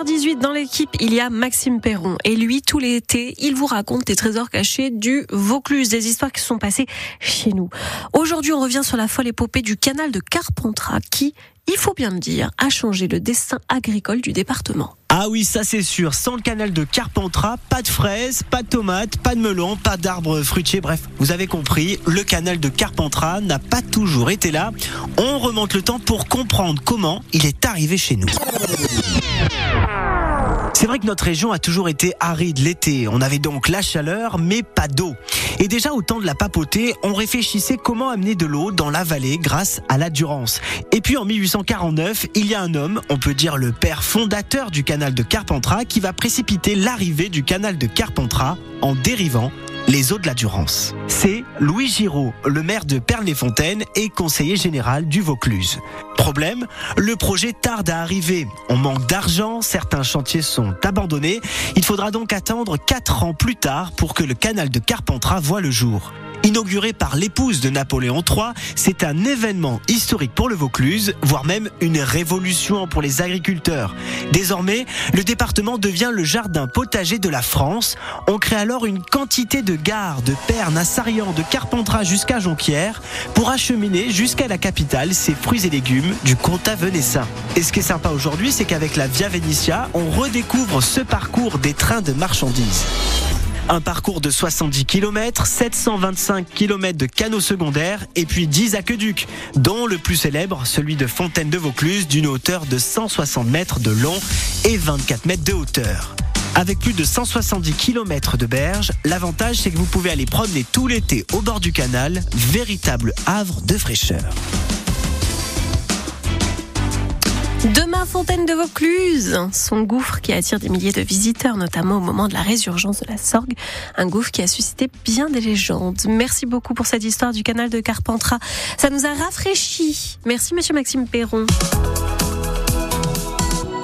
7h18 dans l'équipe, il y a Maxime Perron. Et lui, tout l'été, il vous raconte des trésors cachés du Vaucluse, des histoires qui sont passées chez nous. Aujourd'hui, on revient sur la folle épopée du canal de Carpentras qui, il faut bien le dire, a changé le destin agricole du département. Ah oui, ça c'est sûr. Sans le canal de Carpentras, pas de fraises, pas de tomates, pas de melons, pas d'arbres fruitiers. Bref, vous avez compris, le canal de Carpentras n'a pas toujours été là. On remonte le temps pour comprendre comment il est arrivé chez nous. Vrai que notre région a toujours été aride l'été. On avait donc la chaleur, mais pas d'eau. Et déjà au temps de la papauté, on réfléchissait comment amener de l'eau dans la vallée grâce à la Durance. Et puis en 1849, il y a un homme, on peut dire le père fondateur du canal de Carpentras, qui va précipiter l'arrivée du canal de Carpentras en dérivant les eaux de la Durance. C'est Louis Giraud, le maire de Perles-les-Fontaines et conseiller général du Vaucluse. Problème, le projet tarde à arriver. On manque d'argent, certains chantiers sont abandonnés. Il faudra donc attendre 4 ans plus tard pour que le canal de Carpentras voie le jour. Inauguré par l'épouse de Napoléon III, c'est un événement historique pour le Vaucluse, voire même une révolution pour les agriculteurs. Désormais, le département devient le jardin potager de la France. On crée alors une quantité de gares, de Pernes à Sarian, de Carpentras jusqu'à Jonquière, pour acheminer jusqu'à la capitale ses fruits et légumes du comtat venessin. Et ce qui est sympa aujourd'hui, c'est qu'avec la Via Venetia, on redécouvre ce parcours des trains de marchandises. Un parcours de 70 km, 725 km de canaux secondaires et puis 10 aqueducs, dont le plus célèbre, celui de Fontaine de Vaucluse, d'une hauteur de 160 mètres de long et 24 mètres de hauteur. Avec plus de 170 km de berges, l'avantage c'est que vous pouvez aller promener tout l'été au bord du canal, véritable havre de fraîcheur. Demain, Fontaine de Vaucluse, son gouffre qui attire des milliers de visiteurs, notamment au moment de la résurgence de la Sorgue, un gouffre qui a suscité bien des légendes. Merci beaucoup pour cette histoire du canal de Carpentras. Ça nous a rafraîchi. Merci, monsieur Maxime Perron.